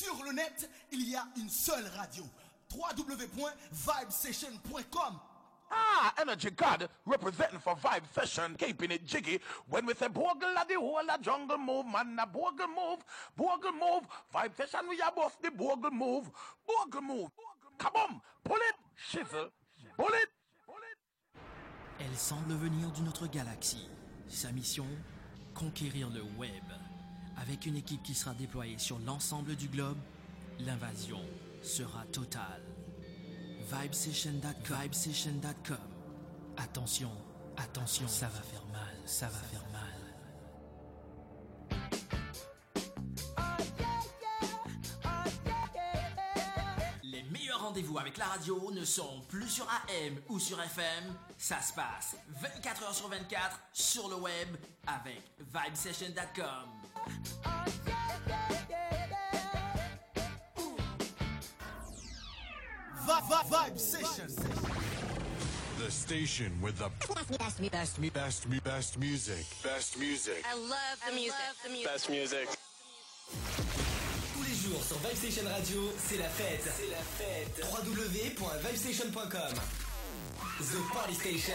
Sur le net, il y a une seule radio. www.vibesession.com Ah, Energy God representing for Vibe Session, keeping it jiggy. When we say Bogle la the whole la jungle move, man, Bogle move, Bogle move. Vibe Session, we are both the Bogle move, Bogle move. On, pull it, shizzle, pull it. Elle semble venir d'une autre galaxie. Sa mission Conquérir le web. Avec une équipe qui sera déployée sur l'ensemble du globe, l'invasion sera totale. Vibesession.com. Attention, attention, ça va faire mal, ça va faire mal. Les meilleurs rendez-vous avec la radio ne sont plus sur AM ou sur FM. Ça se passe 24 heures sur 24 sur le web avec vibesession.com. Vi- vi- Vibe Session. The station with the best, best, best, best, best, best music. Best music. I love the music. the music. Best music. Tous les jours sur Vibestation Radio, c'est la fête. C'est la fête. www.vibestation.com. The Party Station.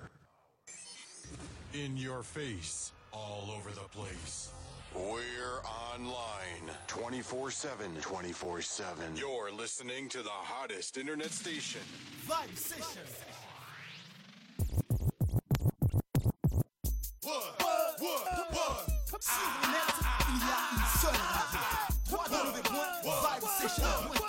in your face, all over the place. We're online 24 7. 24 7. You're listening to the hottest internet station. Vibe Session. What? What? What? What? Sur le net, il y a une seule radio. 3W.vibesession.com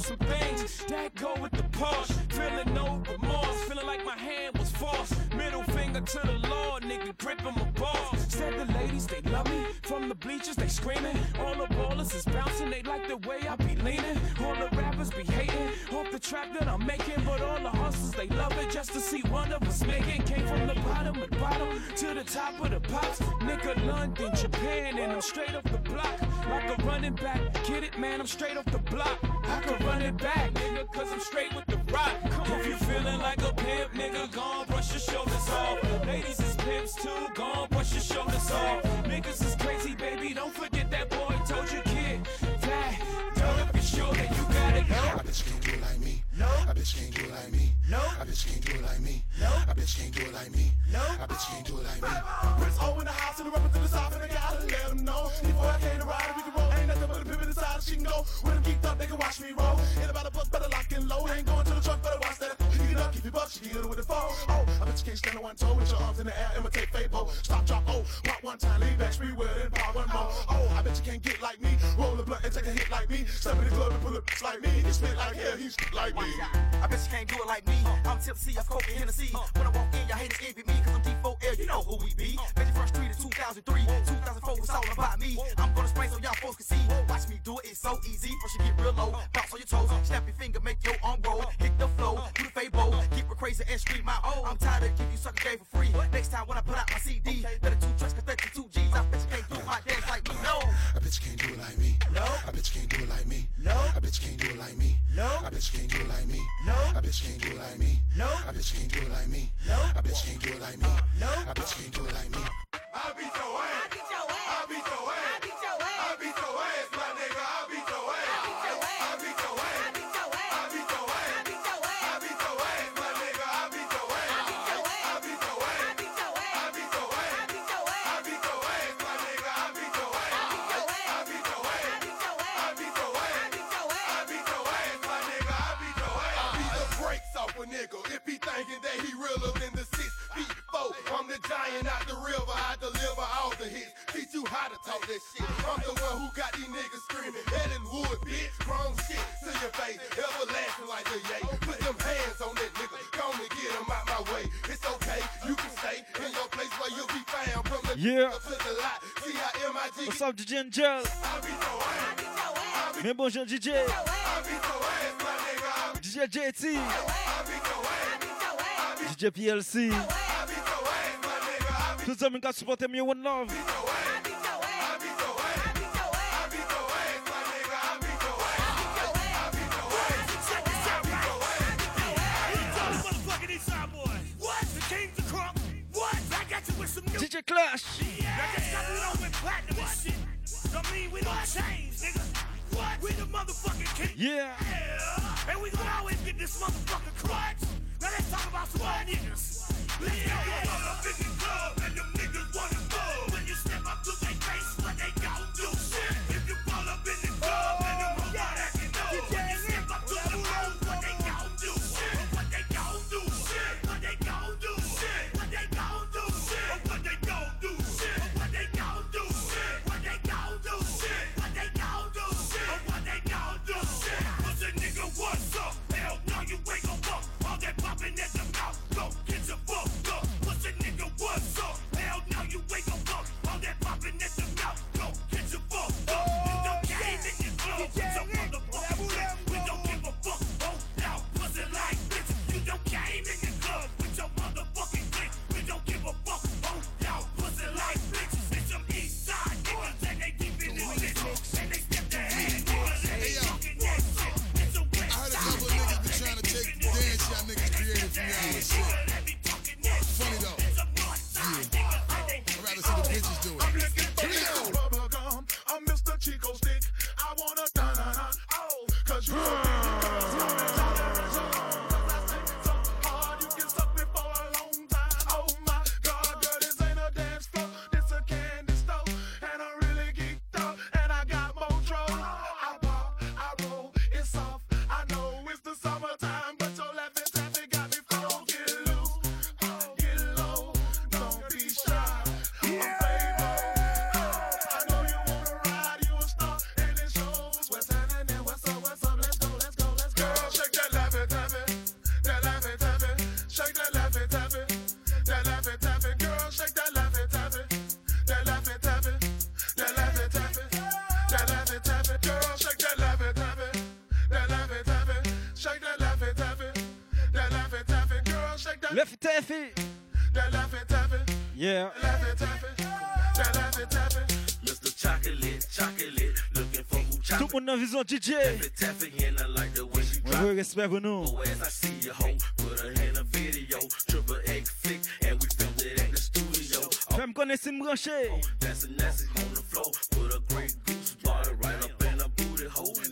some things, that go with the Porsche. Feeling no remorse, feeling like my hand was forced. Middle finger to the Lord, nigga, gripping my balls. Said the ladies, they love me. From the bleachers, they screaming. All the ballers is bouncing, they like the way I be leaning. All the rappers be hating off the track that I'm making. The top of the pops. Nigga, London, Japan, and I'm straight off the block. Like a running back. Get it, man, I'm straight off the block. I can run it back, nigga, cause I'm straight with the rock. If you feeling like a pimp, nigga, gon' brush your shoulders off. Ladies is pimps too, gon' brush your shoulders off. Niggas is crazy, baby, don't forget that boy told you, kid. That, turn up your shoulder, you gotta go. A bitch can't do like me. No. A bitch can't do like me. No. A bitch can't do it like me. No. A bitch can't do it like me. No. A bitch can't do it like me. Prince O in the house and the rapper to the south and I gotta let them know. Before I came to ride, we can roll. Ain't nothing but a pivot inside she can go. When I'm geeked up, they can watch me roll. Ain't about a book, better lock and load. Ain't going to the truck, better watch You up, keep your buck, she get it with the phone. Oh, I bet you can't stand on one toe with your arms in the air, imitate Fabo. Stop, drop, oh, pop one time, lean back, spree with it, pop one more. Oh, I bet you can't get like me. Roll a blunt and take a hit like me. Step in the club and pull up like me. He spit like hell, he's like me. I bet you can't do it like me. I'm tipsy, I'm coke and Hennessy. When I walk in, y'all haters envy me, cause I'm D4L, you know who we be. Veggie First Street 2003, 2004 was all about me. I'm gonna spray so y'all folks can see. Watch me do it, it's so easy. First you get real low, bounce on your toes, snap your finger, make your arm roll. Hit the flow, do the fabo, keep it crazy and scream my oh. I'm tired of giving you sucker game for free. Next time when I put out my CD, better two tracks, cause 32 G's. I bet you can't do my dance like me, no. A bitch can't do it like me. No. A bitch can't do it like me. No. A bitch can't do it like me. No. A bitch can't do it like me. No. A bitch can't do it like me. No. A bitch can't do it like me. No. A bitch can't do it like me. Uh, no. A bitch can't do it like me. Uh, I'll beat your ass. I'll beat your ass. I'll beat your ass. I'll beat your ass. I'll beat your ass, my nigga. I'll beat your ass. Yeah. What's up, DJ Angel? Meu bonjour, DJ. DJ JT. DJ PLC. Tout os homens que suportam meu one love. Major Clash. Yeah. And we Yeah. always get this motherfucker. do it.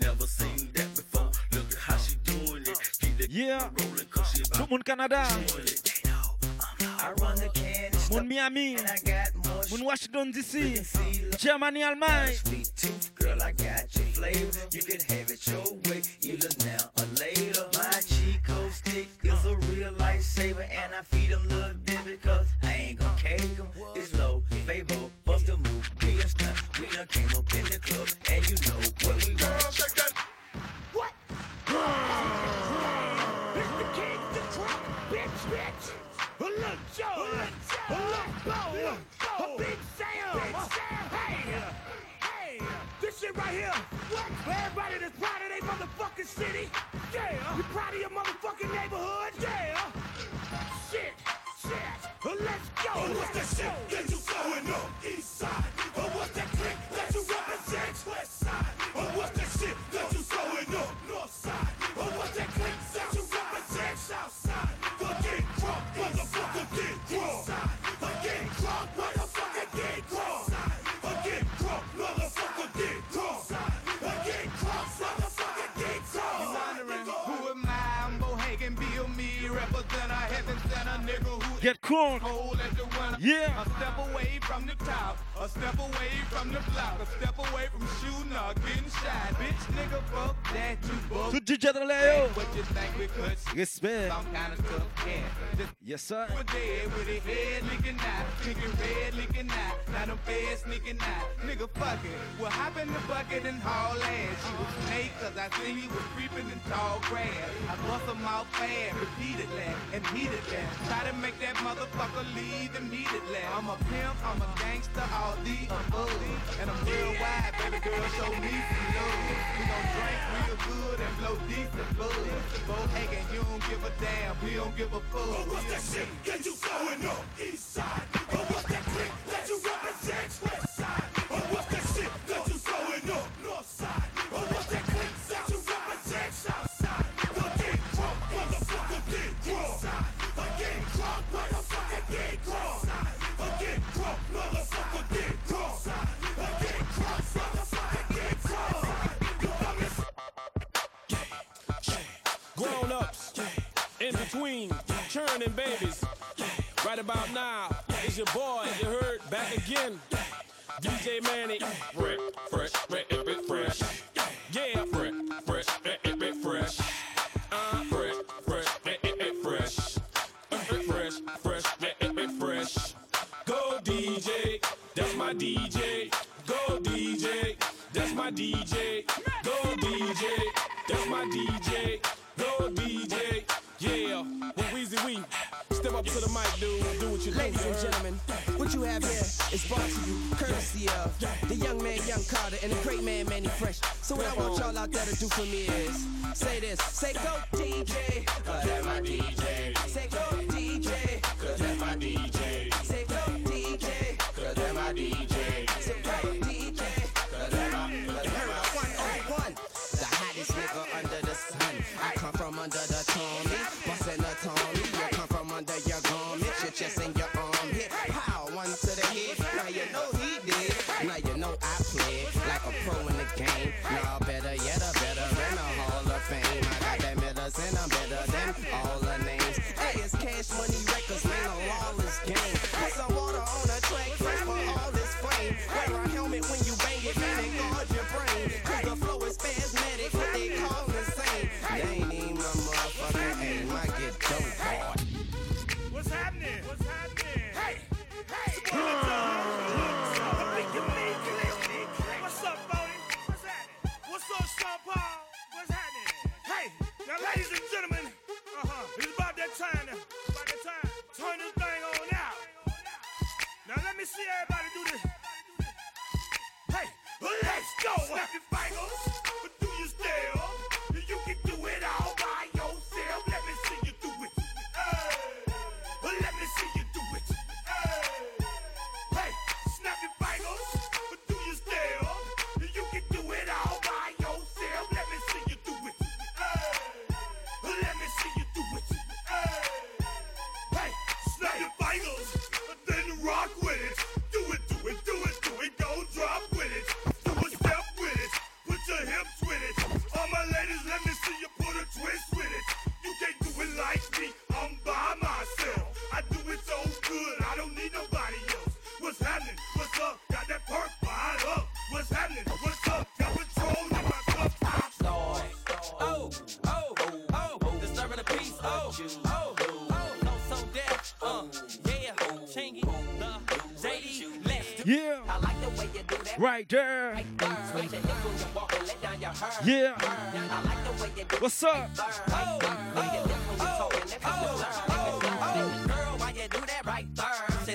Never seen that before. Look at how she doing it. Keep the Yeah. rolling, cause Tout le monde Canada. doing. I run the can Moun Miami. Moun Washington DC. Germany, Allemagne. Flavor. You can have it your way, either now Let's go. What's that shit that you going on east side? Get winter. Yeah. A step away from the top, a step away from the block, a step away from shooting or getting shot. Bitch, nigga, fuck that, you. Tout DJ dans les. What you think we could see? Respect. Some kind of tough cat. Just Yes, sir. We're dead with a head licking out, thinking red licking out. Now them feds sneaking out. Nigga, fuck it. Well, hop in the bucket and haul ass. She was snake, cause I seen he was creeping in tall grass. I bust him out fast, repeatedly, and heatedly. Try to make that motherfucker leave immediately. I'm a pimp, I'm a gangster, all the above. And I'm real wide, baby girl, show me some love. We gon' drink real good and blow decent you don't give a damn, we don't give a fuck. Oh, what's that shit that you going on east side? Oh, what's that clique that you represent west between, churning babies. Right about now, it's your boy, you heard, back again. DJ Mannie, fresh, fresh, fresh, fresh. Yeah, fresh, fresh, fresh, fresh, fresh. Uh, fresh, fresh, fresh, fresh. Fresh, fresh. Go DJ, that's my DJ. Go DJ, that's my DJ, yeah. Well, Weezy Wee, step up to the mic, dude. Do what you do. Ladies and gentlemen, what you have here is brought to you courtesy of the young man, Young Carter, and the great man, Mannie Fresh. So what I want y'all out there to do for me is say this, say go DJ, cause that's my DJ. Say go oh, oh, oh. Disturbing the peace, oh, oh, oh. No, so that, uh, yeah, Chingy, the JD, let's Yeah. I like the way you do that. Right there. Right there. Switch your. Yeah. I like the way you do What's up? Right there. Oh, oh, oh, oh, oh. Girl, why you do that right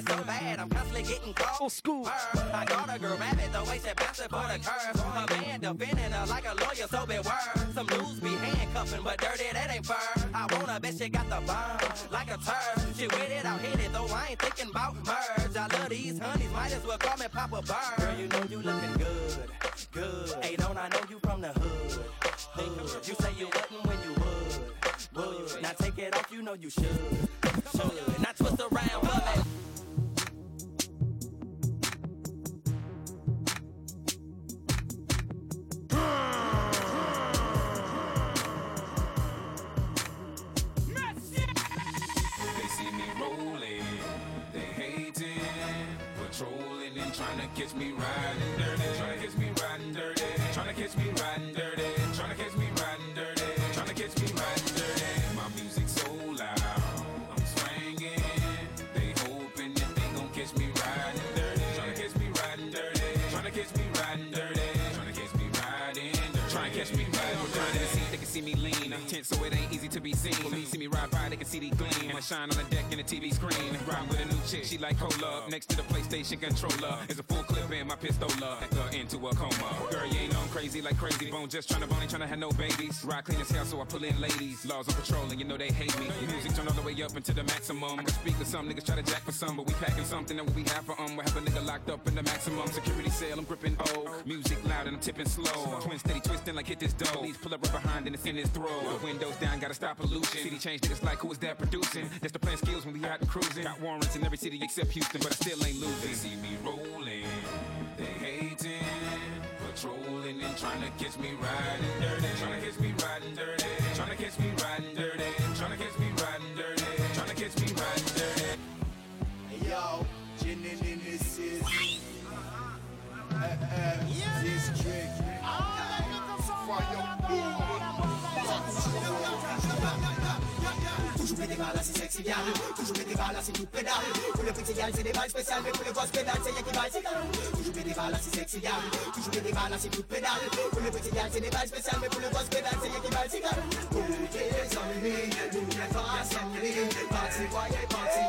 so bad, I'm constantly getting called. Old school. I got a girl rabbit, the way she bouncing for the curve. Her man defending her like a lawyer, so beware. Some dudes be handcuffing, but dirty, that ain't fur. I wanna bitch, she got the bomb, like a turd. She with it, I'll hit it, though I ain't thinking about merge. I love these honeys, might as well call me Papa Bird. Girl, you know you looking good, good. Hey, don't I know you from the hood? Hood. You say you wouldn't when you would, would. Now take it off, you know you should, should. Now twist around, for patrolling and trying to catch me riding dirty, trying to catch me riding dirty, trying to catch me riding dirty, trying to catch me riding dirty, trying to catch me riding dirty. My music so loud, I'm swinging. They hoping that they gon' catch me riding dirty, trying to catch me riding dirty, trying to catch me riding dirty, trying to catch me riding dirty, trying to catch me riding dirty. See, they can see me lean, tense so it ain't easy to be seen. When me see me ride can gleam. I shine on the deck in the TV screen. Ride with a new chick, she like cola. Next to the PlayStation controller is a full clip in my pistola. Back her into a coma. Girl, you ain't on crazy like crazy bone. Just tryna bone, ain't tryna have no babies. Ride clean as hell, so I pull in ladies. Laws on patrol, and you know they hate me. Music turn all the way up into the maximum. I can speak with some niggas try to jack for some, but we packing something that we have for um. We have a nigga locked up in the maximum security cell. I'm gripping O. Music loud and I'm tipping slow. Twin steady twisting like hit this dough. Police pull up right behind and it's in his throat. The windows down, gotta stop pollution. City change niggas like who is that producing? That's the plan skills when we out and cruising. Got warrants in every city except Houston, but I still ain't losing. They see me rolling, they hating, patrolling and trying to catch me riding dirty. Trying to catch me riding dirty. Trying to catch me riding dirty. Trying to catch me riding dirty. Trying to catch me riding dirty. Hey, yo, Jinin in uh-huh. uh-huh. this trick city. FF District. Toujours des balles, c'est sexy gal Toujours des balles, c'est tout pédale. Pour les petits gars, c'est des balles spéciales Mais pour les pédales, c'est y'a qui balle, c'est Toujours des balles, c'est sexy gal Toujours des balles, c'est tout pédale. Pour les petits gars, c'est des balles spéciales Mais pour les grosses pédales, c'est y'a qui balle, c'est Parti, voyez, parti,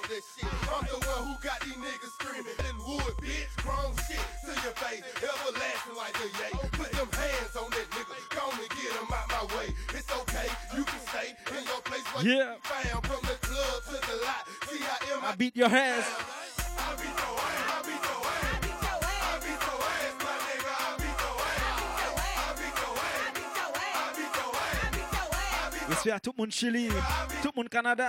how talk that shit. I'm the one who got these niggas screaming in wood, bitch. Grown shit to your face. Everlasting like the yay. Put them hands on that nigga. Go on and get him out my way. It's okay. You can stay in your place. Where Yeah. you found from the club to the lot. See how am I beat your ass. I beat your ass. I beat your ass. I beat your ass. I beat your ass, my nigga. I beat your ass. I beat your ass. I beat your ass. I beat your ass. I beat your ass. Respect à tout le monde Chili, tout le monde Canada,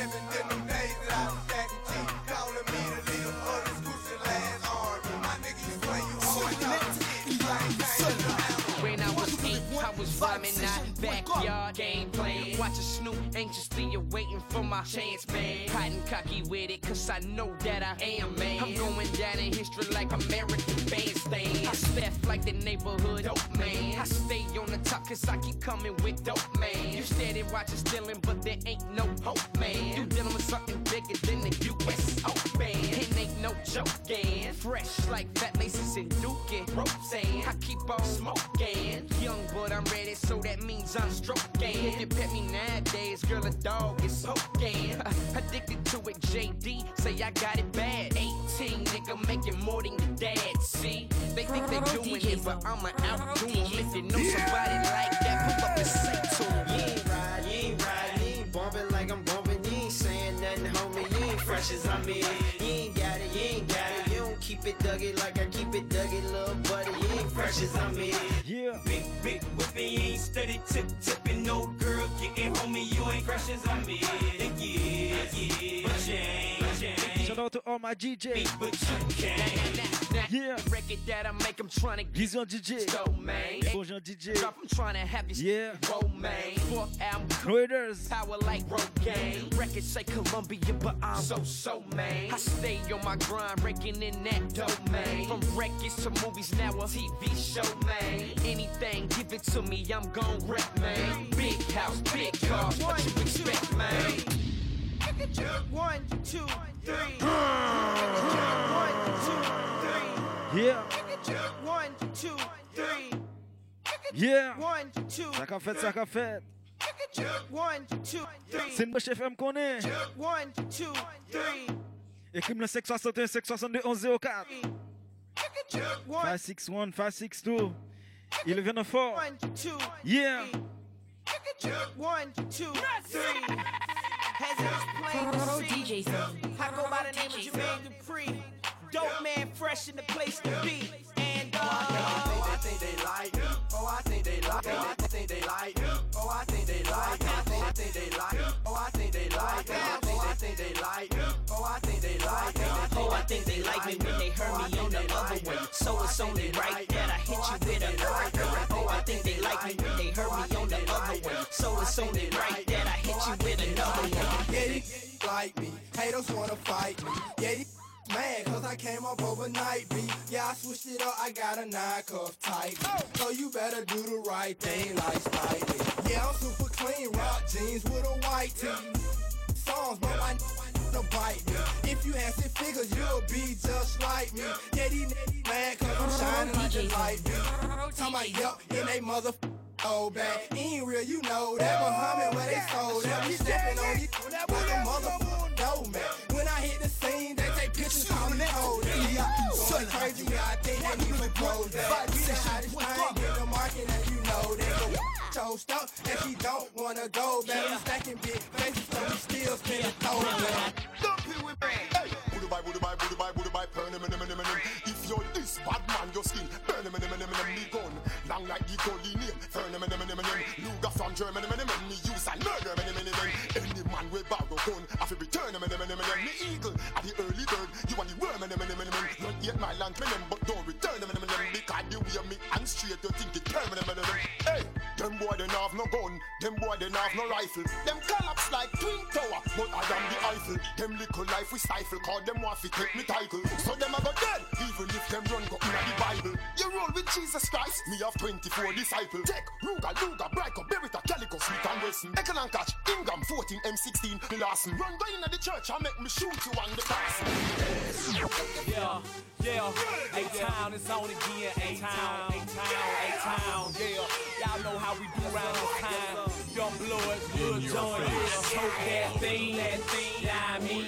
backyard game playing. Watching Snoop anxiously awaiting for my chance, man. Hiding cocky with it, cause I know that I am, man. I'm going down in history like American bandstand. I step like the neighborhood dope man. I stay on the top, cause I keep coming with dope, man. You steady watching stealing, but there ain't no hope, man. You dealing with something bigger than the USO band. It ain't no joke, yeah. Fresh like fat laces and ropes, and I keep on smoking. Young, but I'm ready, so that means I'm stroking. If you pet me nowadays, girl, a dog is smoking. Uh, addicted to it, JD, say I got it bad. 18, nigga, making more than your dad. See, they think they doing it, but I'ma outdo 'em. If you know somebody like that, pull up and say to 'em. You ain't ride, you ain't ride, you ain't bumping like I'm bumping. You ain't saying nothing, homie. You ain't fresh as I'm in. You ain't got it, you ain't got it. You don't keep it duggy like I keep it duggy, little buddy. You ain't fresh as I'm in. Yeah. Big, big whipping, you ain't steady tip tipping. No girl getting homie, you ain't fresh as I'm in. Yeah, yeah, but you ain't, you ain't. Shout out to all my DJ. But you can't. Yeah. Record that I make, I'm trying to Vision DJ. go, man. Bonjour DJ. Drop, I'm trying to have this Yeah. Romaine. Fuck album, Raiders. power like road game. Records say Columbia, but I'm so, so, man. I stay on my grind, raking in that dope, man. From records to movies, now a TV show, man. Anything, give it to me, I'm gon' wreck, man. Big house, big cars, what you expect, man? One, two, three. Yeah. One, two, three. Yeah. One, two, Ça qu'a fait, ça qu'a fait. one, two, three. C'est bouche FM qu'on est. One, two, three. Écris le 561 562 1104. 561 562 1104. One, two, Yeah. one, two, three. Has it plain to see? I go by the name of Jermaine Dupri. Dope man, fresh in the place to be. And uh, I think they like. Oh, I think they like. I think they like. Oh, I think they like. I think they like. Oh, I think they like me. I think I think they like think they like me when they heard me on the other way. So it's only right that I hit you with another. Oh, I think they like me when they heard me on the other way. So it's only right that I hit you with another one. Yeah, these like me. Haters wanna fight me. Yeah, these mad cause I came up overnight, B. Yeah, I switched it up, I got a nine cuff tight. So you better do the right thing like Spike Lee. Yeah, I'm super clean, rock jeans with a white tee. Songs, but to bite me. If you had six figures, you'll be just like me. Yeah, these mad cause I'm shining like a light. Talking about yup, in they mother oh bag. Ain't real, you know that Muhammad where they sold that. We stepping on these like a motherfucking dough man. When I hit the scene, they take pictures of me. Yeah, going crazy, I think need to close that. We the hottest thing in the market, and you that. Toast up, and she don't wanna go back. We stacking big faces, so we still spinning toes back. Dump it with me. Hey, Buddha bye, Buddha bye, Buddha bye, Buddha bye, burn him, him, him, him, him. If you're this bad man, your skin, burn him, him, him, him, him, me gun. Long like the gully name, burn him, him, him, him, him. Luger from Germany, him, him, him, me use and murder him, him, him, him. Any man with borrow gun, I feel return him, him, him, him, him. Me eagle, at the early bird, you want the worm, him, him, him, him, him. Not yet my land, him, but don't return him, him, him, him. Because the way me and straight, you think it turn him, him, him, him. Hey, them boy, they have no gun, them boy, they have no rifle. Them collapse like twin tower, but I am the Eiffel. Them little life we stifle, call them want take me title. So them a go dead, even if them run go in the Bible. You roll with Jesus Christ, me have 24 disciples. Take Ruger, Luga, Brico, Beretta, Calico, Smith and. Eckel and Catch, Ingram, 14, M16, the Larson. Run go in the church and make me shoot you on the person. Yeah, yeah. A-Town is on again. A-Town, A-Town, A-Town. Yeah, y'all know how we do around this time. Young bloods, good joint. Choke that thing, that thing. I mean,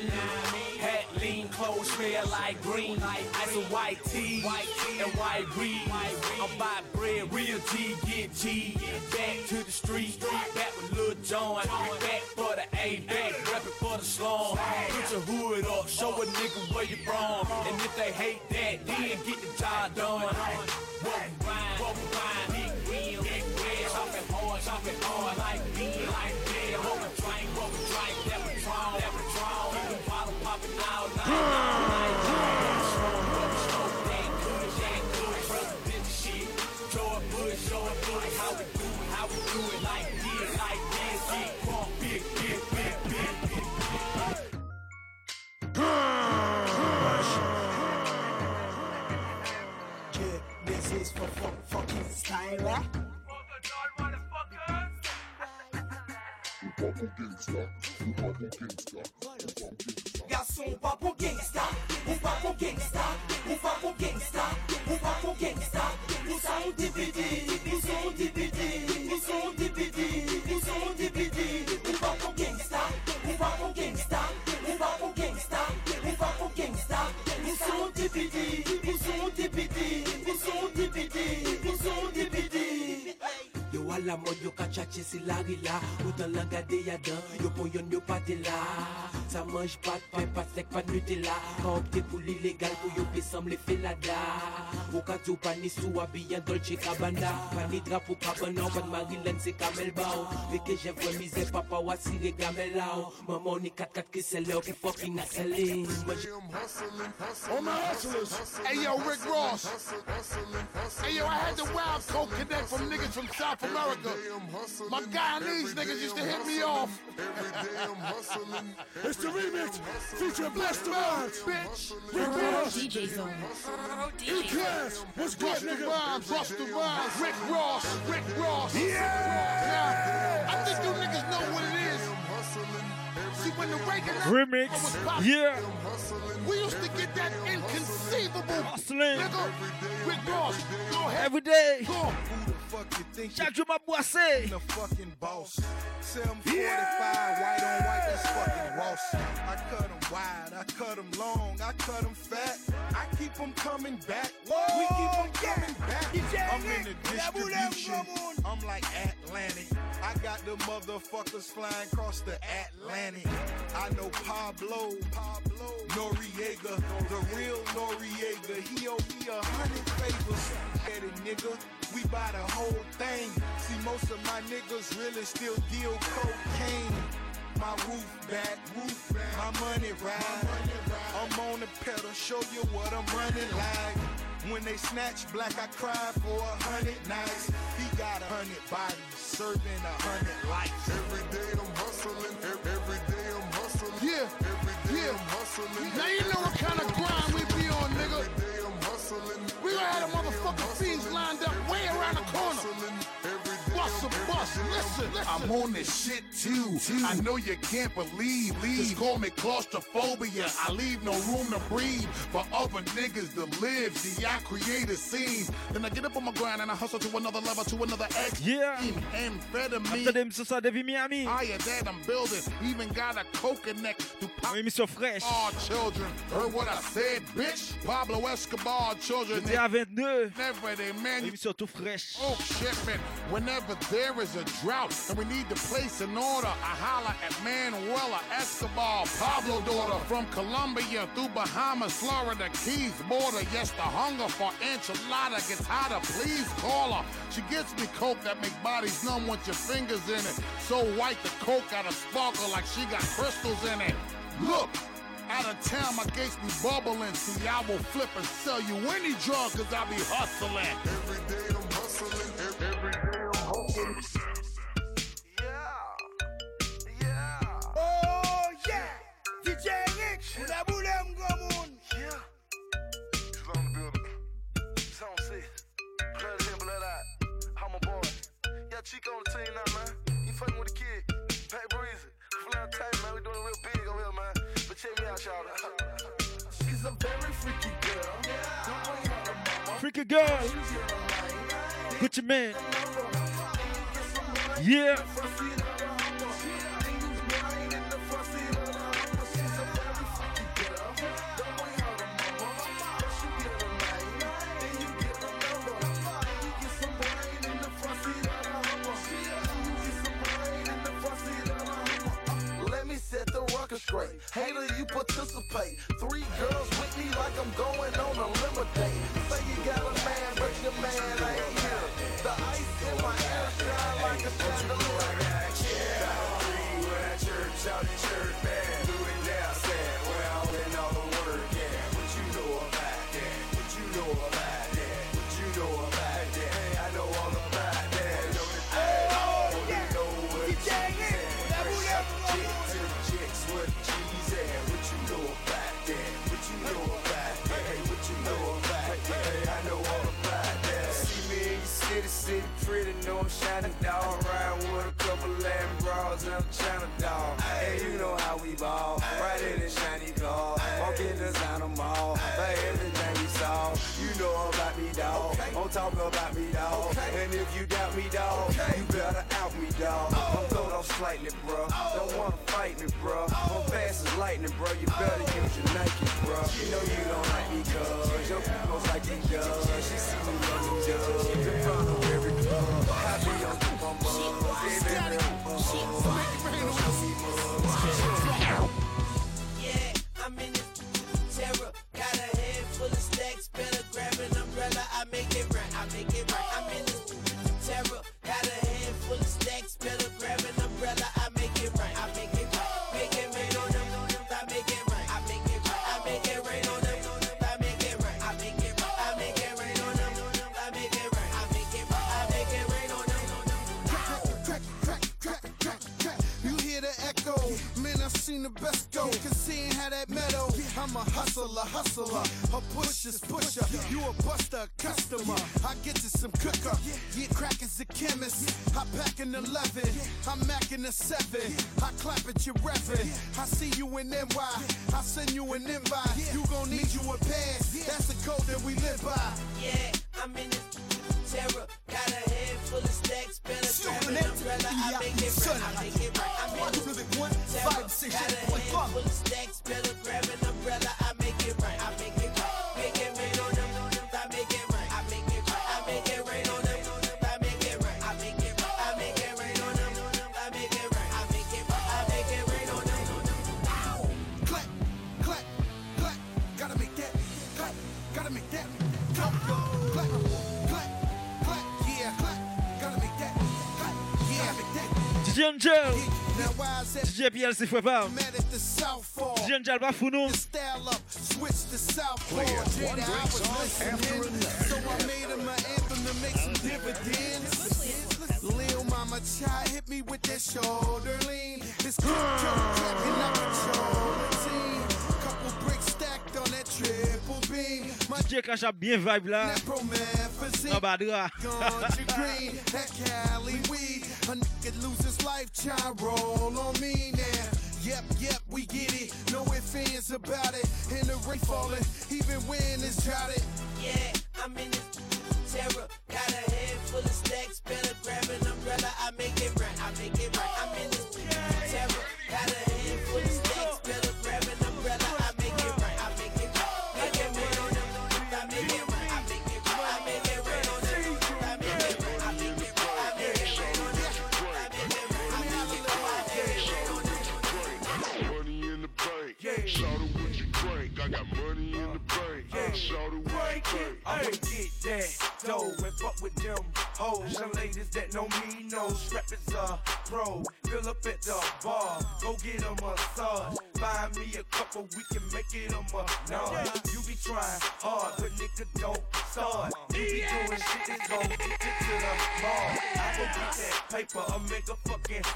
hat lean, clothes smell like green. Ice and white tea, and white weed. I'm buy bread, real G, get G. Back to the street, back with Lil Jon. Back for the A, back reppin' for the slum. Put your hood up, show a nigga where you from. And if they hate that, then get the job done. Yeah, this is for fuck fucking Skyra. Garçon, pas pour gangsta, ou pas pour gangsta, ou pas pour gangsta, ou pas pour gangsta. Nous sommes DVD, nous sommes DVD, nous sommes DVD, nous sommes DVD. Ou pas pour gangsta, ou pas pour gangsta, ou pas pour gangsta, ou pas pour gangsta. Nous sommes DVD, nous sommes DVD, nous sommes DVD, nous sommes DVD. Yo à la yo ka tchatche si la. Rila Ou dans la gade ya dan, yo pon yon yo pa te la. De pain, pas de sec, pas de Nutella. Quand opte pour l'illégal, pour yo pe semble fait la da Ou ka tou pa ni sou en Dolce Gabbana Pas ni drapeau, pas banan, pas de Maryland, c'est Kamel Bao que j'ai vrai misère, papa wa sire gamel lao Maman ni 4-4 qui c'est l'heure qui fucking a selling All my hustlers. Hey yo, Rick Ross. Hey yo, I had the wild coke connect from niggas from South America. My Guyanese niggas used to hit me off. It's the remix featuring Bless the Minds, bitch. Rick Ross. DJ Zone. E-Class. What's good, Busta nigga? Rhymes, Busta Rhymes, Rick Ross, Rick Ross. Yeah! Remix. was popping, Yeah. we used to get that inconceivable Hustling. nigga. Rick Ross, go ahead. Every day. Go you think Shout you my boy say. the fucking boss. 745 white on white, that's fucking Ross. I cut them wide, I cut them long, I cut them fat. I keep them coming back. we keep them coming back. I'm in the distribution. I'm like Atlantic. I got the motherfuckers flying across the Atlantic. I know Pablo, Pablo, Noriega, the real Noriega. He owe me a hundred favors. Get it, nigga. We buy the whole thing. See, most of my niggas really still deal cocaine. My roof back, roof back. My money ride. I'm on the pedal, show you what I'm running like. When they snatch black, I cry for a hundred nights. He got a hundred bodies, serving a hundred lives. Every day I'm hustling, every day I'm hustling. Yeah, every day yeah. I'm hustling. Now you know what kind of grind we be on, nigga. Every day I'm hustling. We gonna have the motherfucking fiends lined up way around the corner. Bust a bust, listen, listen. I'm on this shit too. I know you can't believe. Just call me claustrophobia. I leave no room to breathe for other niggas to live. See, I create a scene. Then I get up on my grind and I hustle to another level, to another X. Yeah. Amphetamine. Attendez, ce soir, David Miami. Higher that I'm building. Even got a coconut to pop. Émission fraîche. All children. Heard what I said, bitch? Pablo Escobar children. Jeudi à 22. Never they man. Émission tout fraîche. Oh shipment. Whenever there is a drought and we need to place an order, I holla at Manuela Escobar, Pablo daughter from Colombia through Bahamas, Florida, Keys border. Yes, the hunger for enchilada gets hotter. Please call her. She gets me coke that make bodies numb with your fingers in it. So white the coke got a sparkle like she got crystals in it. Look. Out of town, my gates be bubbling. See, I will flip and sell you any drug, cause I be hustling. Every day day I'm. Oh yeah. Yeah. He's a boy. Yeah, Chico on the team now, man. You fucking with the kid. Pat Breezy. Flying tight, man. We doing real big over here, man. But check me out, y'all. She's a very freaky girl. Mama. Freaky girl. Put your man. Yeah. Hater, you participate. Three girls with me like I'm going shine like a chandelier. Church out in church, man. I'm China dog. And you know how we ball. Right in the shiny car. Walk in designer mall. For everything you saw. You know about me, dog. Don't talk about me, dog. And if you doubt me, dog, you better out me, dog. I'm throwed off slightly, bro. Don't wanna fight me, bro. I'm fast as lightning, bro. You better use your Nike, bro. You know you don't like me, cuz. Your people's like he does. Him an anthem to make some dividends. Lil Mama Chai hit me with that shoulder lean. This kick jump jacking up control team. Couple bricks stacked on that triple beam. My DJ Kasha bien vibe la promethazine. Nan ah, badra green, that Cali weed. A nigga lose his life, try roll on And the rain falling, even when it's jotted. Yeah,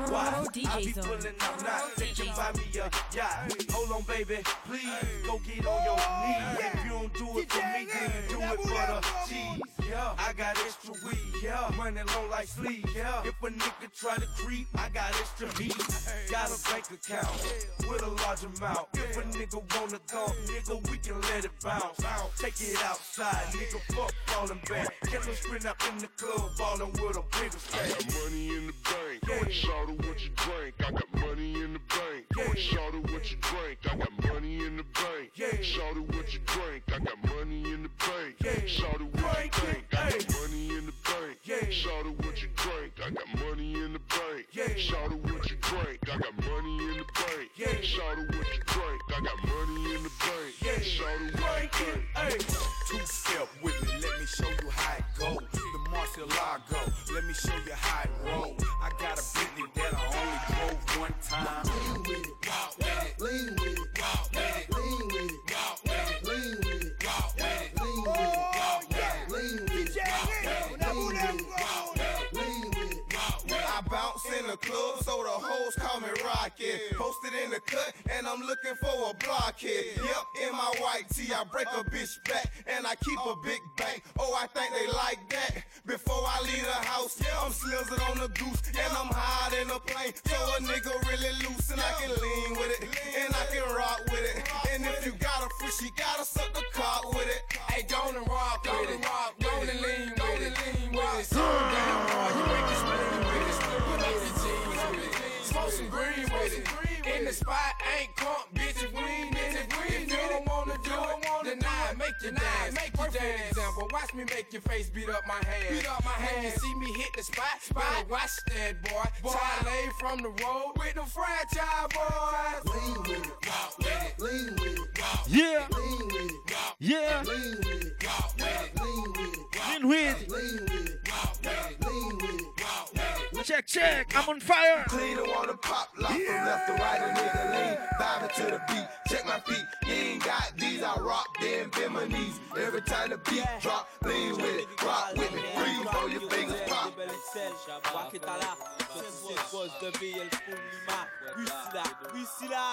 why. I be DJs pulling up now, they can buy me a yacht. Hold on, baby, please go get on your knees. If you don't do it for me, then you do it for the cheese. Yeah, I got extra weed. Yeah, money long like sleep. Yeah, if a nigga try to creep, I got extra heat. Got a bank account with a large amount. If a nigga wanna go, nigga, we can let it bounce. Take it outside, nigga, fuck falling back. Get a sprint up in the club, ballin' with a bigger I stack. got money in the bank. Yeah. Shout out what you drink. I got money in the bank. Yeah. Shout out what you drink. I got money in the bank. Yeah. Shout out what you drink. I got money in the bank. Yeah. Shout out what you drink. I got money in the bank. Yeah. Shout out what you drink. I got money in the bank. Yeah. Shout out what you drink. I got money in the bank. Yeah. Shout out what you drink. I got money in the bank. Yeah. Shout out what you drink. Two step with me, let me show you how it go. The Marcelago, let me show you how it roll. I got a Bentley that I only drove one time. Lean with it, walk with it, lean with it, walk with it, lean with it, walk with it, lean with it, walk with it, lean with it, walk with it, bounce in the club, so the hoes call me Rocket. Posted in the cut, and I'm looking for a blockhead. Yep, in my white tee, I break a bitch back, and I keep a big bank. Oh, I think they like that. Before I leave the house, I'm slizzing on the goose, and I'm high in the plane. So a nigga really loose and I can lean with it. And I can rock with it. And if you got a free, she gotta suck the cock with it. Hey, go and rock with it. Go and lean with it. With it. So damn hard, the spot, ain't crunk, bitch. If we ain't in it, if you don't wanna do it, deny it, make you dance. Make you dance. example, watch me make your face beat up my hand. Beat up my hand. You see me hit the spot, better watch that boy. Boy, I lay from the road with the Franchize Boyz. Lean with it, walk with it, lean with it, walk Yeah. lean with it, walk Yeah. lean with it, walk with it, lean with it, Lean with. lean with it, walk with it, lean with it, walk with it. Check, check. I'm on fire. Clean the water pop, lock from left to right, a nigga lean, vibing to the beat. Check my feet, you ain't got these, I rock them, bend my knees. Every time the beat drop, lean with it, rock with it, breathe on your fingers pop.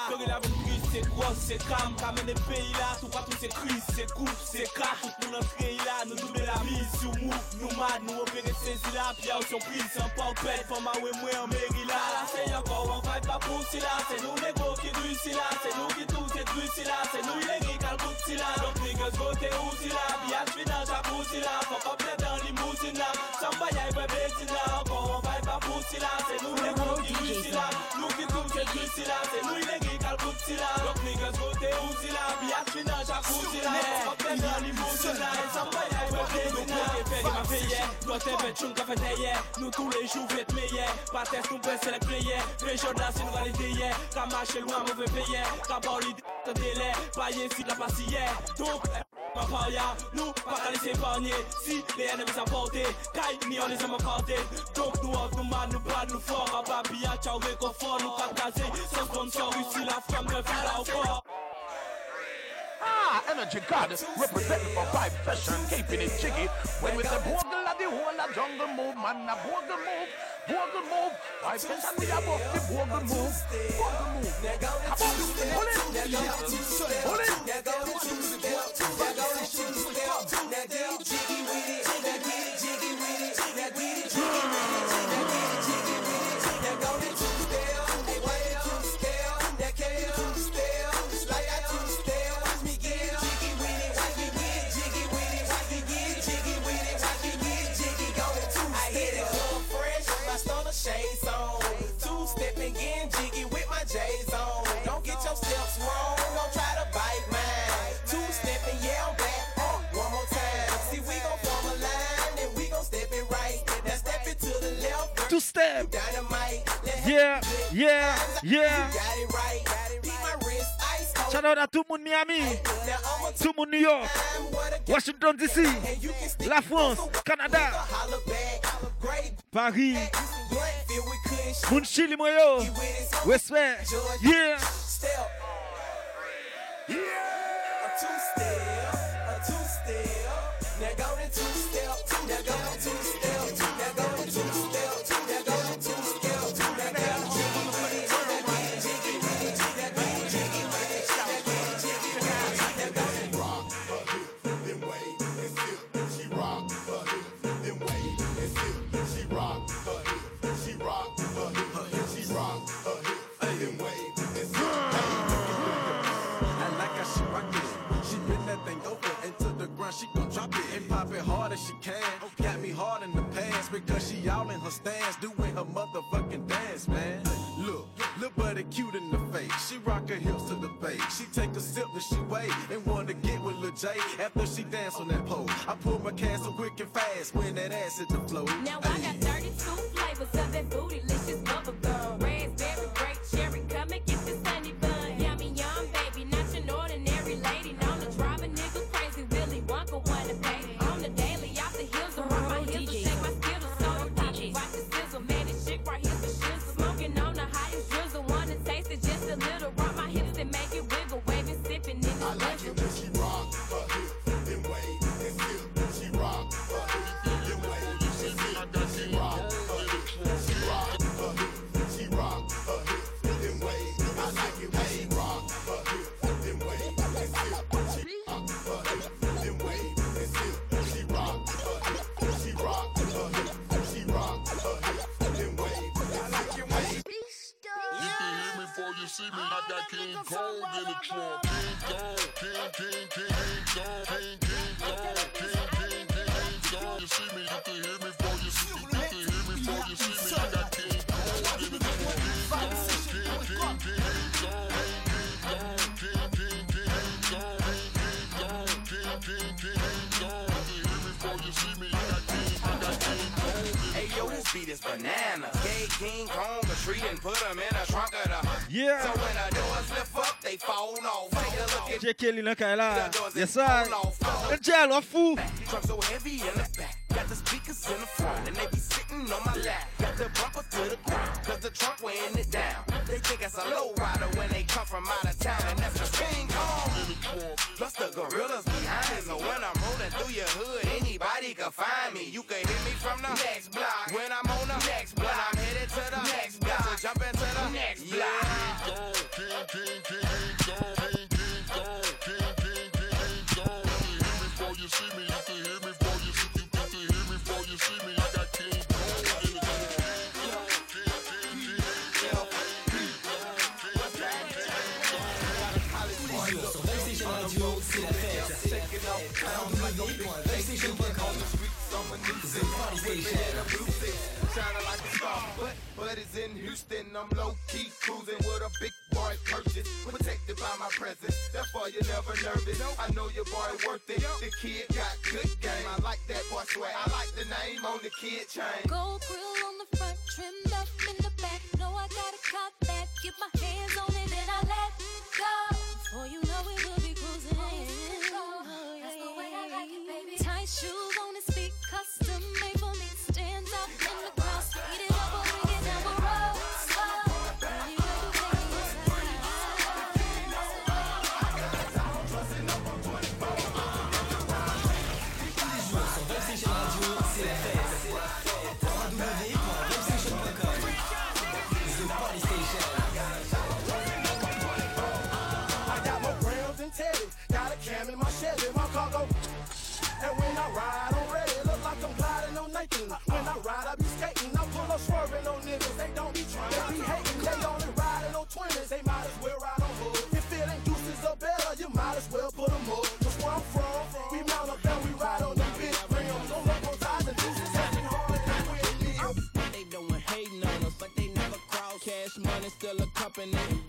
Corée la bonne c'est grosse, c'est calme, Kamène les pays là, tout partout c'est crise, c'est coupe, c'est cas, tout mon entrée là, nous double la mise sur move, nous mad, nous opérer saisi là, puis y'a surprise, sans pas pète, format ouais moi en mairie là, là c'est encore, on va pas pousser là, c'est nous les gros qui réussissent là, c'est nous qui tous c'est réussi là, c'est nous les gars qui calcoutent là, donc niggas côté aussi là, puis à suis dans jacuzzi là, faut pas plaire dans limousine là, sans pas y'a une bébé là, encore on va pas pousser là, c'est nous les gros qui réussissent là, nous qui tous c'est réussi là, c'est nous les gars qui calcoutent là, donc niggas côté aussi là, puis à suis dans jacuzzi là, faut pas plaire dans limousine là, sans pas y'a une bébé là, ma veille, toi t'es bête, tu me fais hier, nous tous les jours faites meilleurs, pas test, nous baisse les prières, les jours là c'est une réalité hier, qu'à marcher loin, mauvais payer, qu'à parler de délai, pas ici la passe hier, donc ma paria, nous pas laisser épargner, si les ennemis apportés, caille ni on les aime apporter, donc nous offre nous mal, nous pas nous fort, à babia, ciao réconfort, nous qu'à caser, sans sponsor, ici la femme de fil à fort. Ah, Energy God, representing for Vibe Fashion, keeping it jiggy. When with the bogle of the whole of jungle move, man, a bogle move, bogle move. Vibe Fashion, we above the bogle move, bogle move. Come on, pull it, pull it. Shades ice cold. Shout out à tout Miami, tout le New York, Washington DC, la France, Canada, Paris, Moun Chili Moyo, Respect, yeah. Yeah. Stance, doing her motherfucking dance, man. Look, look buddy cute in the face. She rock her hips to the bass. She take a sip and she wait and wanna get with Lil J after she dance on that pole. I pull my so quick see me, I got King Kong in the trunk. King Kong, King, King, King, King Kong, King, King Kong, King, King, King, King Kong. You see me, you can hear me before you see me. You can hear me before you see me. I got King Kong in the trunk. King Kong, King, King, King, King Kong, King, King, King, Kong, King, King, King, King, King Kong. You hear me before you see me. I got King, I got King Kong Hey yo, this beat is banana. Gave King Kong a treat and put him in a trunk of the. Yeah. So when the doors lift up, they fall off. Take a look at Check Kelly nan kay la. Yes, sir. E wa fou. Truck so heavy in the back. Got the speakers in the front and they be sitting on my lap. Got the bumper to the ground, cause the trunk weighing it down. They think it's a low rider when they come from out of town, and that's just King Kong. Plus the gorillas behind it, so when I'm rolling through your hood, anybody can find me. You can hit me from the next block. When I'm on the next block, when I'm headed to the next block. So jump into in Houston. I'm low key cruising with a big boy purchase, protected by my presence. Therefore you're never nervous. I know your boy worth it. The kid got good game. I like that boy swag. I like the name on the kid chain. Gold grill on the front, trimmed up in the back. Know I gotta cop that. Get my hands on it, then I let go. Before you know it, we'll be cruising. Oh, That's the way I like it, baby. Tight shoes still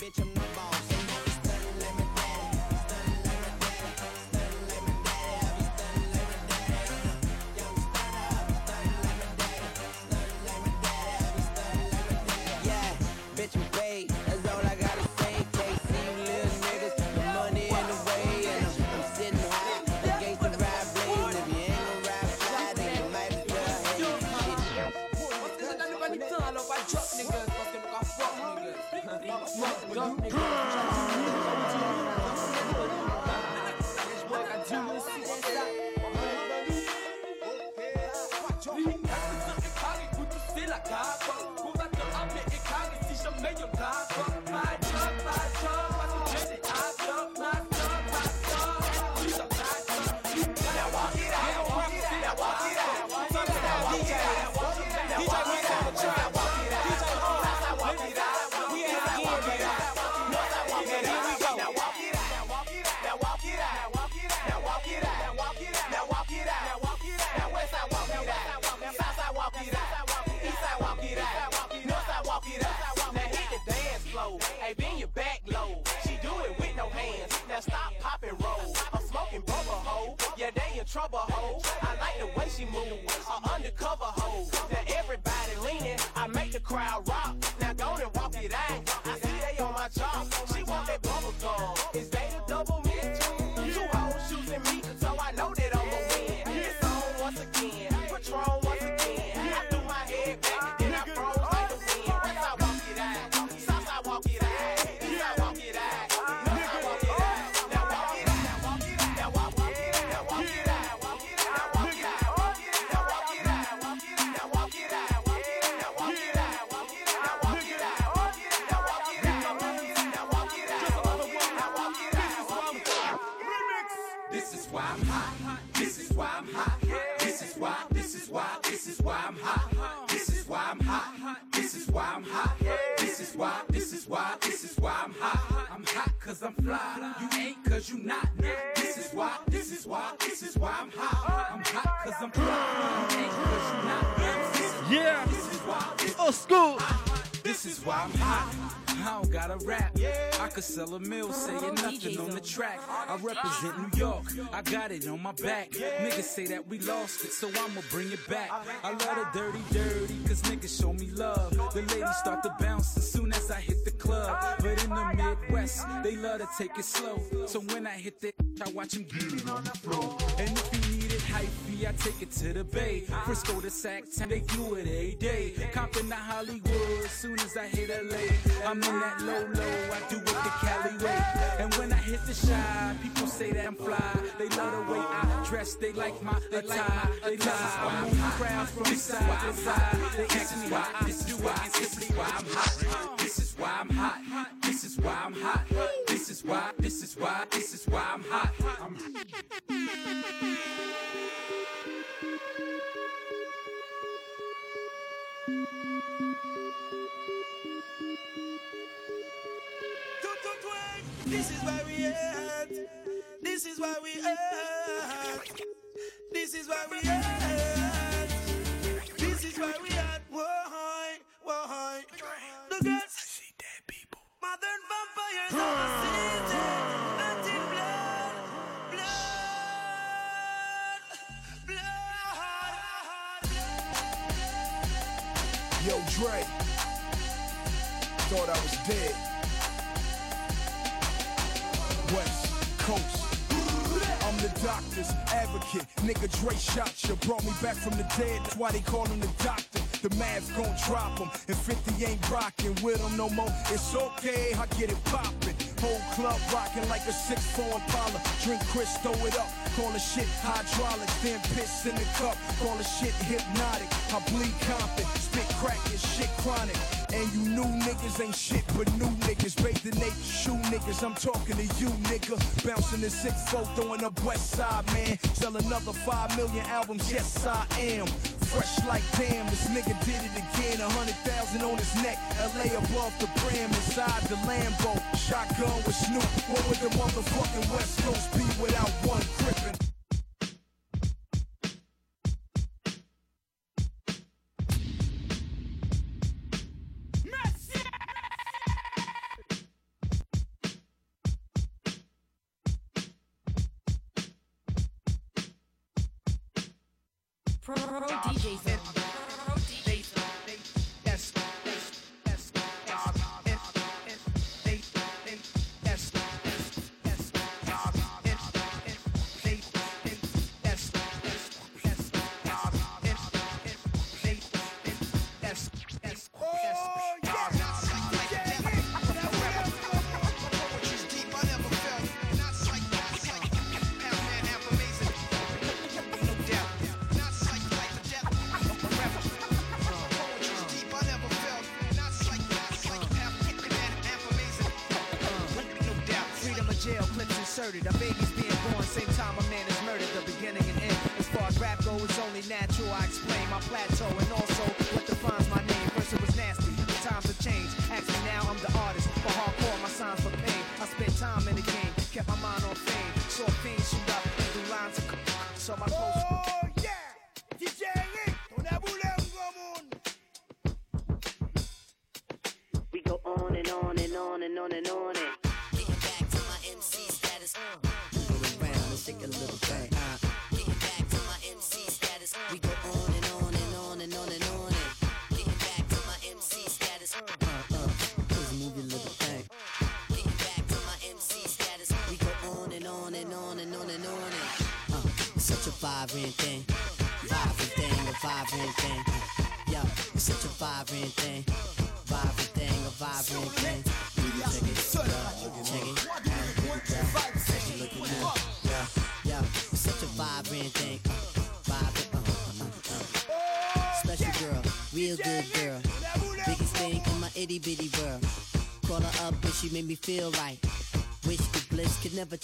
I got it on my back. Niggas say that we lost it, so I'ma bring it back. I love the dirty, dirty, cause niggas show me love. The ladies start to bounce as soon as I hit the club. But in the Midwest, they love to take it slow. So when I hit that, I watch them get it on the floor. And if hypey, I take it to the Bay. Frisco to Sacktown, they do it every day. Compton to Hollywood, soon as I hit LA. I'm in that low low, I do it the Cali way. And when I hit the Chi, people say that I'm fly. They love the way I dress, they like my attire. They love I move crowds from side to side. They ask me why I This is where we at. From the dead. That's why they call him the doctor. The Mavs gon' drop him. And 50 ain't rockin' with him no more. It's okay, I get it poppin'. Whole club rockin' like a 6-4 Impala. Drink Cris, throw it up. Call the shit hydraulics. Then piss in the cup. Call the shit hypnotic. I bleed Compton. Spit crack and shit chronic. And you new niggas ain't shit but new niggas. Bathe the naked shoe niggas. I'm talking to you, nigga. Bouncing the 6-4, throwing up West Side, man. Sell another 5 million albums. Yes, I am. Fresh like damn, this nigga did it again. A hundred thousand on his neck. LA above the brim, inside the Lambo. Shotgun with Snoop. What would the motherfucking West Coast be without one gripping?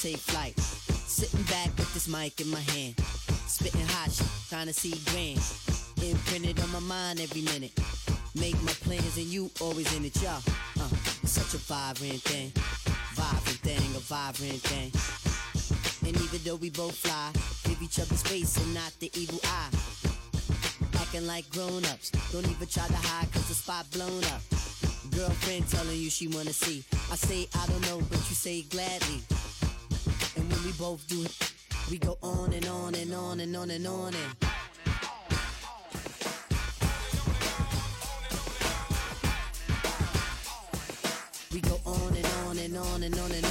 take flight. Sitting back with this mic in my hand. Spitting hot shit, trying to see grand. Imprinted on my mind every minute. Make my plans and you always in it, y'all. Uh, such a vibrant thing. Vibrant thing, a vibrant thing. And even though we both fly, give each other space and not the evil eye. Acting like grown ups, don't even try to hide cause the spot blown up. Girlfriend telling you she wanna see. I say I don't know, but you say gladly and we both do it. We go on and on and on and on and on and. We go on and on and on and on and on.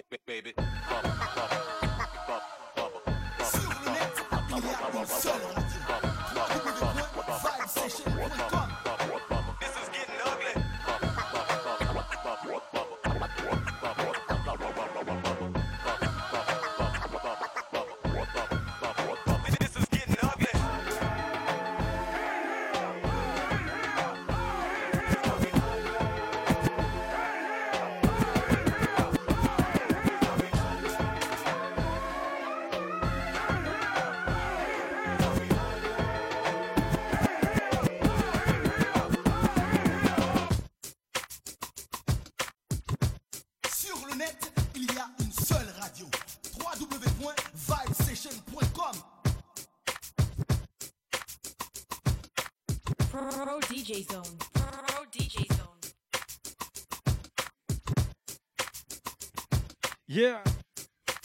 Yeah,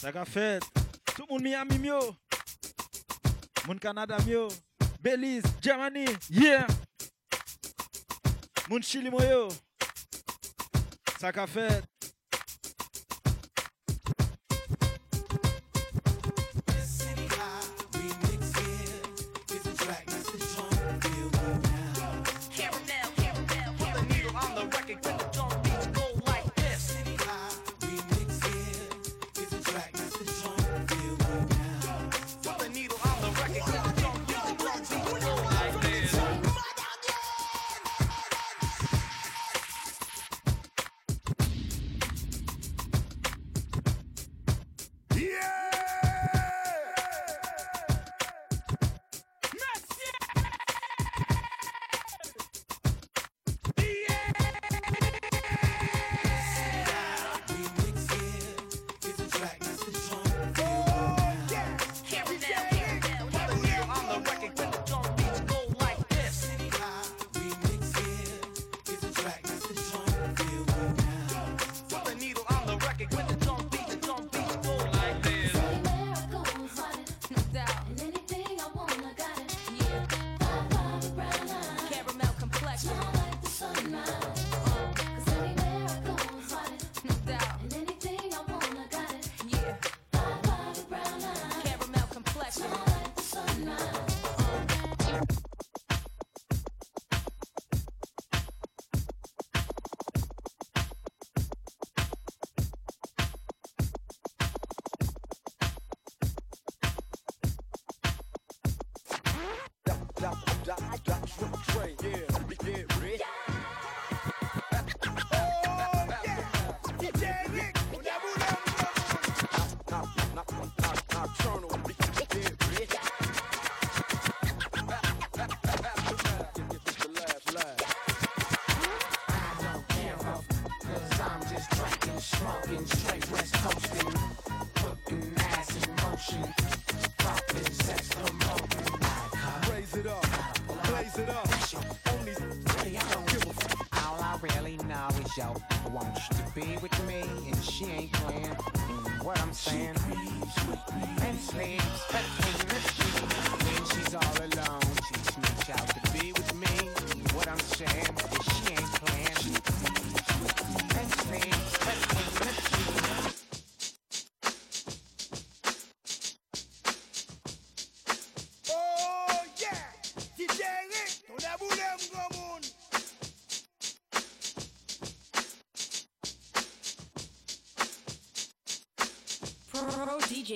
la ka fet. Tout moun Miami myo. Moun Kanada myo. Belize, Germany, yeah. Moun Chili myo. Sa ka fet. Dre,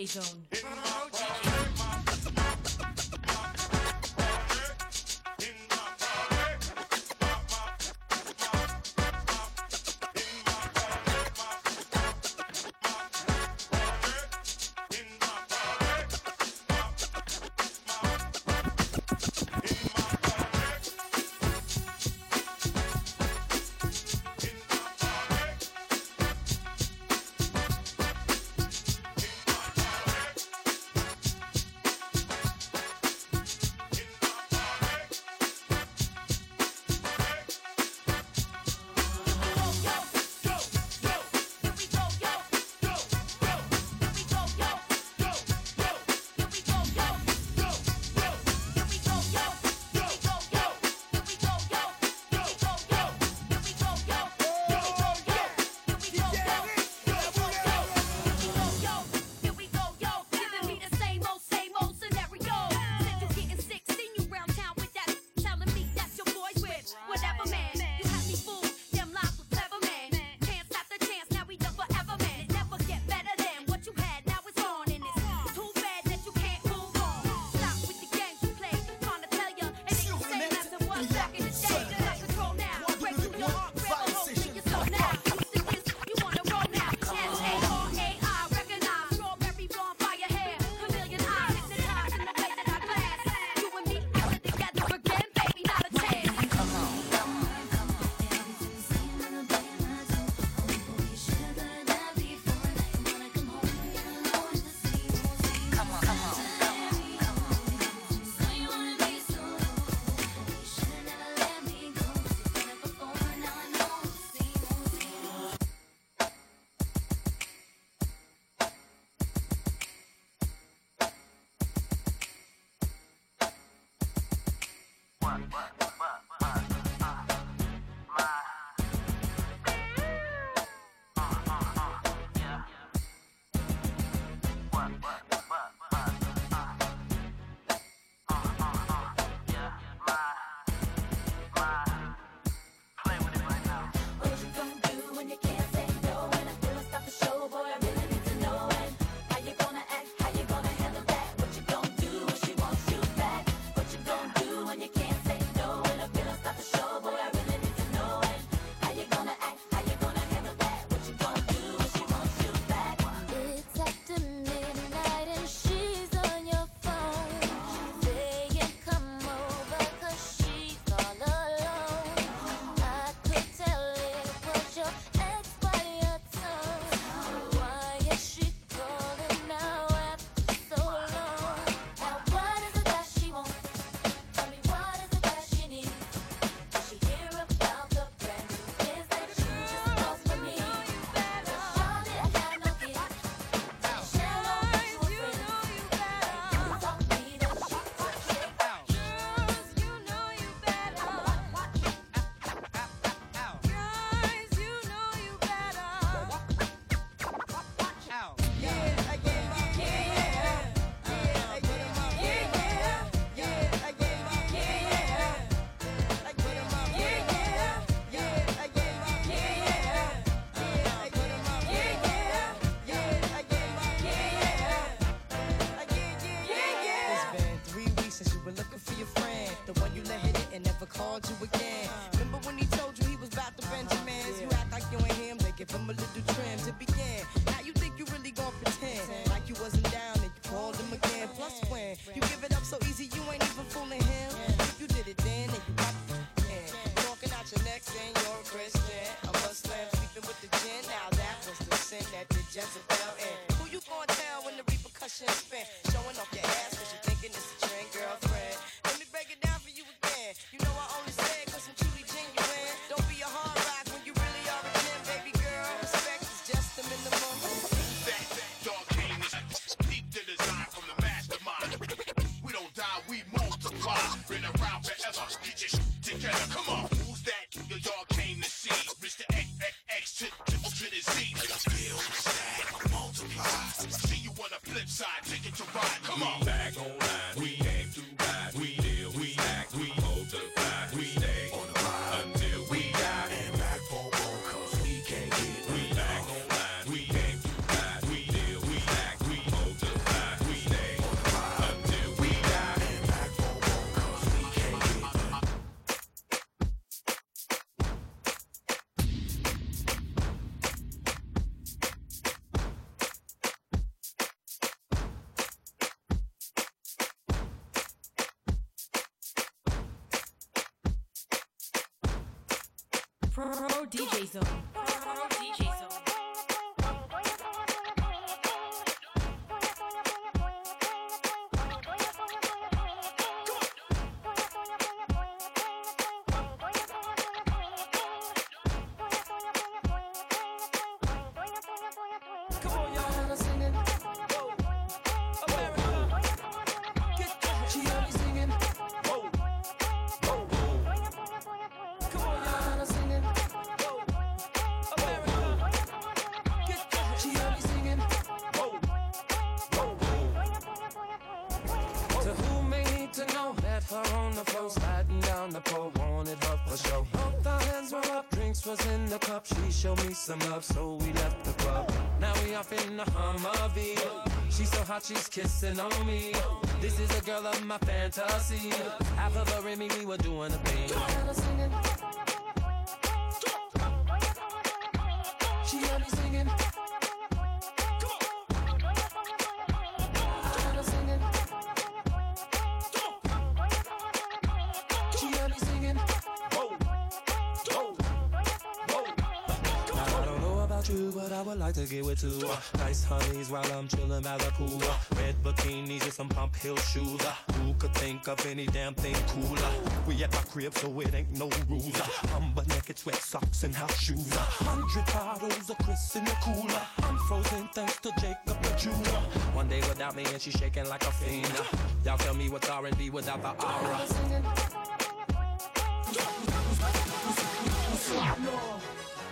zone. flip side, ticket to ride. Come on. Back on line. We showed me some love, so we left the club. Now we off in the Humvee. She's so hot, she's kissing on me. This is a girl of my fantasy. Half of her and me, we were doing a thing. Nice honeys while I'm chilling by the pool. Red bikinis and some pump heel shoes. Uh, who could think of any damn thing cooler? We at my crib, so it ain't no rules. I'm but naked, sweat socks and house shoes. Uh, hundred bottles of Cris in the cooler. I'm frozen thanks to Jacob the jeweler. One day without me and she shaking like a fiend. Y'all tell me what's R&B without the aura.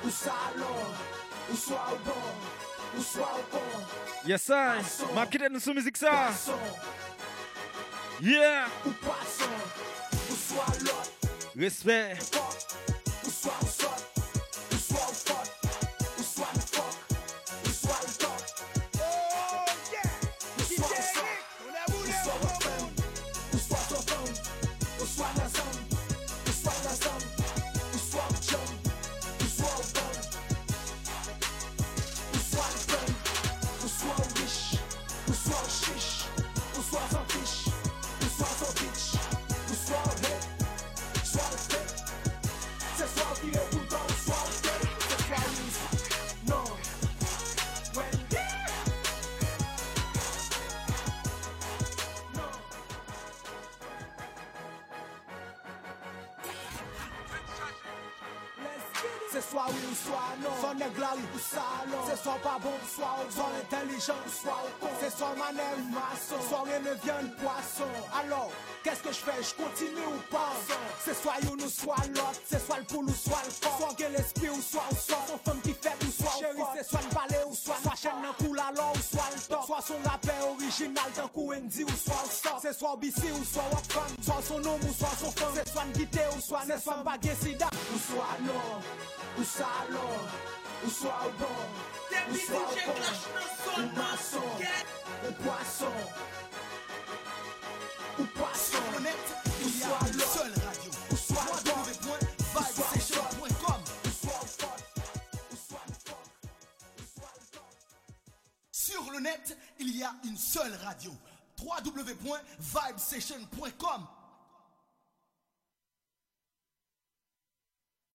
O salão, o salão, Yes, I. Makite nou sou mizik sa. Yeah. Respect. Viande poisson Alors qu'est-ce que je fais Je continue ou pas Ce soir you nous soit l'autre Ce soit le poule ou soit le fort Soit que l'esprit ou soit au sort Son femme qui fait ou soit Chérie c'est soit le balai ou soit Soit chaîne d'un coup alors ou soit le top Soit son rappel original d'un coup indie ou soit le sort C'est soit BC ou soit Wakfam Soit son homme ou soit son femme C'est soit une guitare ou soit C'est soit baguette sida Ou soit non ou salon, ou soit bon, ou soit bon, ou maçon, ou poisson, Il y a une seule radio. www.vibesession.com.